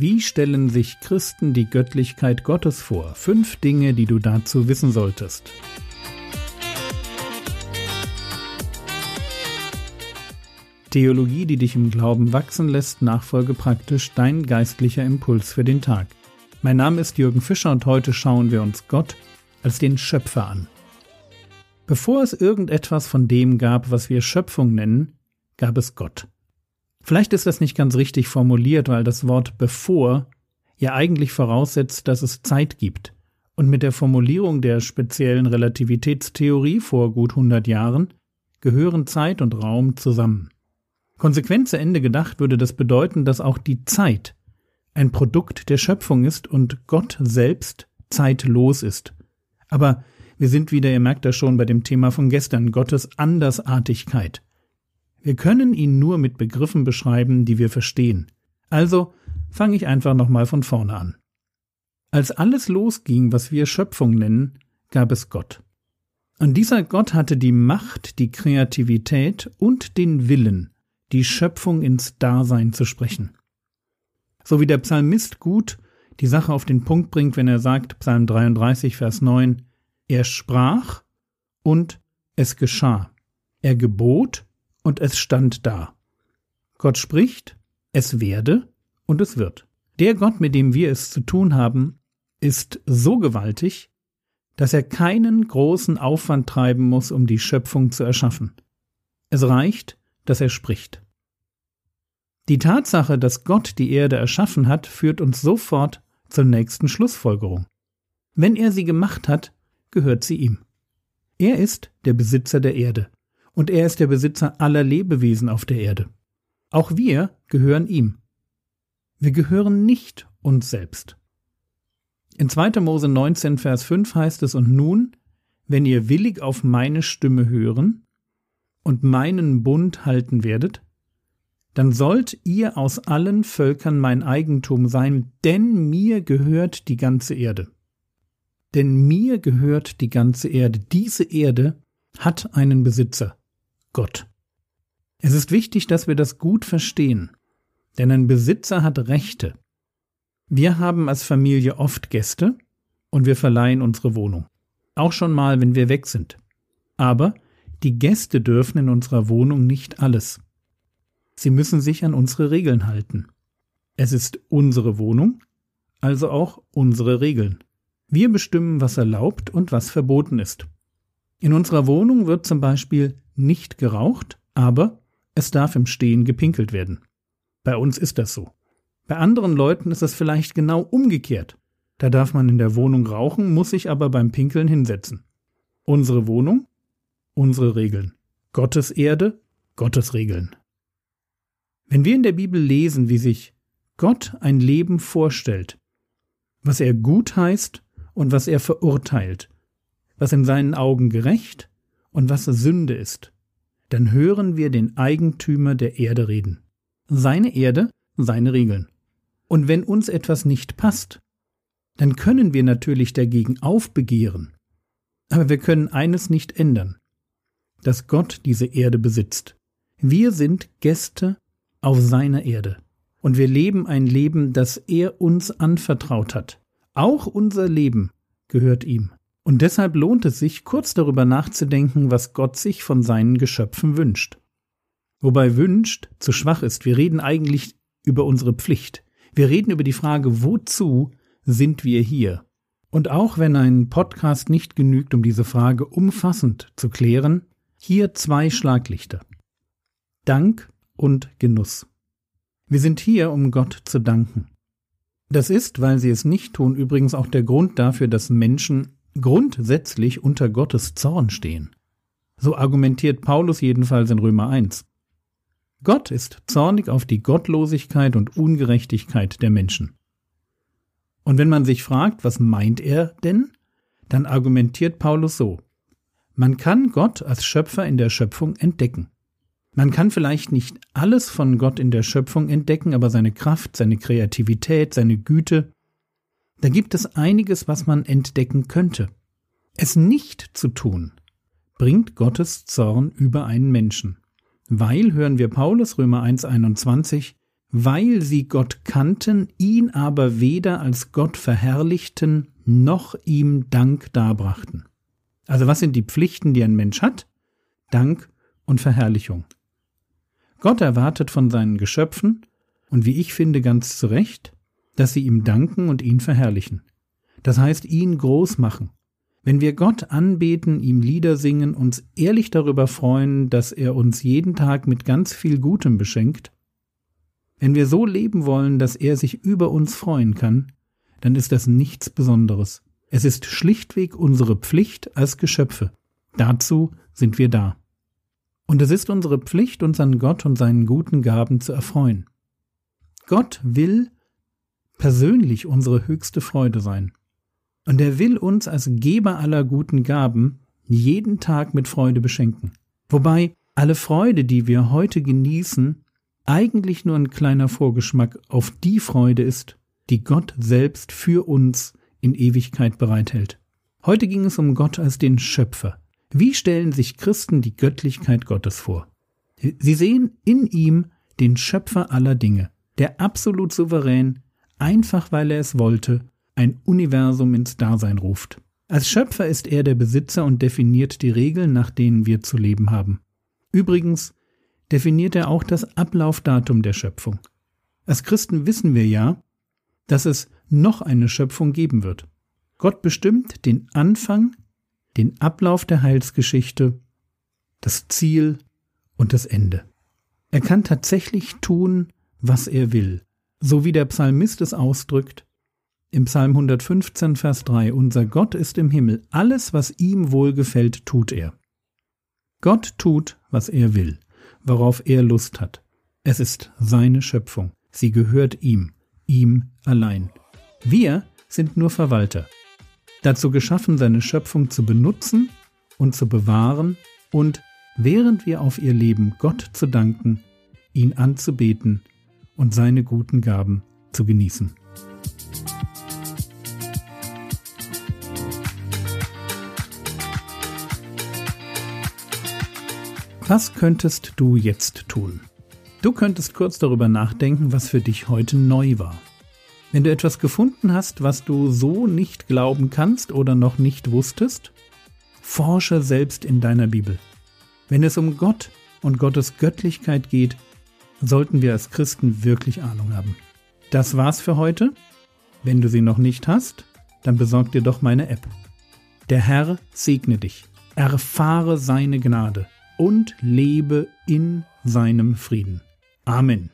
Wie stellen sich Christen die Göttlichkeit Gottes vor? Fünf Dinge, die du dazu wissen solltest. Theologie, die dich im Glauben wachsen lässt, nachfolge praktisch dein geistlicher Impuls für den Tag. Mein Name ist Jürgen Fischer und heute schauen wir uns Gott als den Schöpfer an. Bevor es irgendetwas von dem gab, was wir Schöpfung nennen, gab es Gott. Vielleicht ist das nicht ganz richtig formuliert, weil das Wort bevor ja eigentlich voraussetzt, dass es Zeit gibt. Und mit der Formulierung der speziellen Relativitätstheorie vor gut 100 Jahren gehören Zeit und Raum zusammen. Konsequent zu Ende gedacht würde das bedeuten, dass auch die Zeit ein Produkt der Schöpfung ist und Gott selbst zeitlos ist. Aber wir sind wieder, ihr merkt das schon bei dem Thema von gestern, Gottes Andersartigkeit. Wir können ihn nur mit Begriffen beschreiben, die wir verstehen. Also fange ich einfach nochmal von vorne an. Als alles losging, was wir Schöpfung nennen, gab es Gott. Und dieser Gott hatte die Macht, die Kreativität und den Willen, die Schöpfung ins Dasein zu sprechen. So wie der Psalmist gut die Sache auf den Punkt bringt, wenn er sagt, Psalm 33, Vers 9, er sprach und es geschah. Er gebot und es stand da. Gott spricht, es werde und es wird. Der Gott, mit dem wir es zu tun haben, ist so gewaltig, dass er keinen großen Aufwand treiben muss, um die Schöpfung zu erschaffen. Es reicht, dass er spricht. Die Tatsache, dass Gott die Erde erschaffen hat, führt uns sofort zur nächsten Schlussfolgerung. Wenn er sie gemacht hat, gehört sie ihm. Er ist der Besitzer der Erde und er ist der Besitzer aller Lebewesen auf der Erde. Auch wir gehören ihm. Wir gehören nicht uns selbst. In 2. Mose 19, Vers 5 heißt es, und nun, wenn ihr willig auf meine Stimme hören und meinen Bund halten werdet, dann sollt ihr aus allen Völkern mein Eigentum sein, denn mir gehört die ganze Erde. Denn mir gehört die ganze Erde. Diese Erde hat einen Besitzer. Gott. Es ist wichtig, dass wir das gut verstehen, denn ein Besitzer hat Rechte. Wir haben als Familie oft Gäste und wir verleihen unsere Wohnung. Auch schon mal, wenn wir weg sind. Aber die Gäste dürfen in unserer Wohnung nicht alles. Sie müssen sich an unsere Regeln halten. Es ist unsere Wohnung, also auch unsere Regeln. Wir bestimmen, was erlaubt und was verboten ist. In unserer Wohnung wird zum Beispiel nicht geraucht, aber es darf im Stehen gepinkelt werden. Bei uns ist das so. Bei anderen Leuten ist es vielleicht genau umgekehrt. Da darf man in der Wohnung rauchen, muss sich aber beim Pinkeln hinsetzen. Unsere Wohnung, unsere Regeln. Gottes Erde, Gottes Regeln. Wenn wir in der Bibel lesen, wie sich Gott ein Leben vorstellt, was er gut heißt und was er verurteilt, was in seinen Augen gerecht und was Sünde ist, dann hören wir den Eigentümer der Erde reden. Seine Erde, seine Regeln. Und wenn uns etwas nicht passt, dann können wir natürlich dagegen aufbegehren. Aber wir können eines nicht ändern, dass Gott diese Erde besitzt. Wir sind Gäste auf seiner Erde. Und wir leben ein Leben, das er uns anvertraut hat. Auch unser Leben gehört ihm. Und deshalb lohnt es sich, kurz darüber nachzudenken, was Gott sich von seinen Geschöpfen wünscht. Wobei wünscht zu schwach ist. Wir reden eigentlich über unsere Pflicht. Wir reden über die Frage, wozu sind wir hier? Und auch wenn ein Podcast nicht genügt, um diese Frage umfassend zu klären, hier zwei Schlaglichter. Dank und Genuss. Wir sind hier, um Gott zu danken. Das ist, weil sie es nicht tun, übrigens auch der Grund dafür, dass Menschen grundsätzlich unter Gottes Zorn stehen. So argumentiert Paulus jedenfalls in Römer 1. Gott ist zornig auf die Gottlosigkeit und Ungerechtigkeit der Menschen. Und wenn man sich fragt, was meint er denn, dann argumentiert Paulus so. Man kann Gott als Schöpfer in der Schöpfung entdecken. Man kann vielleicht nicht alles von Gott in der Schöpfung entdecken, aber seine Kraft, seine Kreativität, seine Güte, da gibt es einiges, was man entdecken könnte. Es nicht zu tun, bringt Gottes Zorn über einen Menschen. Weil, hören wir Paulus Römer 1.21, weil sie Gott kannten, ihn aber weder als Gott verherrlichten, noch ihm Dank darbrachten. Also was sind die Pflichten, die ein Mensch hat? Dank und Verherrlichung. Gott erwartet von seinen Geschöpfen, und wie ich finde ganz zu Recht, dass sie ihm danken und ihn verherrlichen. Das heißt, ihn groß machen. Wenn wir Gott anbeten, ihm Lieder singen, uns ehrlich darüber freuen, dass er uns jeden Tag mit ganz viel Gutem beschenkt, wenn wir so leben wollen, dass er sich über uns freuen kann, dann ist das nichts Besonderes. Es ist schlichtweg unsere Pflicht als Geschöpfe. Dazu sind wir da. Und es ist unsere Pflicht, uns an Gott und seinen guten Gaben zu erfreuen. Gott will persönlich unsere höchste Freude sein. Und er will uns als Geber aller guten Gaben jeden Tag mit Freude beschenken. Wobei alle Freude, die wir heute genießen, eigentlich nur ein kleiner Vorgeschmack auf die Freude ist, die Gott selbst für uns in Ewigkeit bereithält. Heute ging es um Gott als den Schöpfer. Wie stellen sich Christen die Göttlichkeit Gottes vor? Sie sehen in ihm den Schöpfer aller Dinge, der absolut souverän, einfach weil er es wollte, ein Universum ins Dasein ruft. Als Schöpfer ist er der Besitzer und definiert die Regeln, nach denen wir zu leben haben. Übrigens definiert er auch das Ablaufdatum der Schöpfung. Als Christen wissen wir ja, dass es noch eine Schöpfung geben wird. Gott bestimmt den Anfang, den Ablauf der Heilsgeschichte, das Ziel und das Ende. Er kann tatsächlich tun, was er will, so wie der Psalmist es ausdrückt, im Psalm 115, Vers 3, Unser Gott ist im Himmel, alles, was ihm wohlgefällt, tut er. Gott tut, was er will worauf er Lust hat. Es ist seine Schöpfung. Sie gehört ihm, ihm allein. Wir sind nur Verwalter. Dazu geschaffen, seine Schöpfung zu benutzen und zu bewahren und, während wir auf ihr leben, Gott zu danken, ihn anzubeten und seine guten Gaben zu genießen. Was könntest du jetzt tun? Du könntest kurz darüber nachdenken, was für dich heute neu war. Wenn du etwas gefunden hast, was du so nicht glauben kannst oder noch nicht wusstest, forsche selbst in deiner Bibel. Wenn es um Gott und Gottes Göttlichkeit geht, sollten wir als Christen wirklich Ahnung haben. Das war's für heute. Wenn du sie noch nicht hast, dann besorg dir doch meine App. Der Herr segne dich. Erfahre seine Gnade und lebe in seinem Frieden. Amen.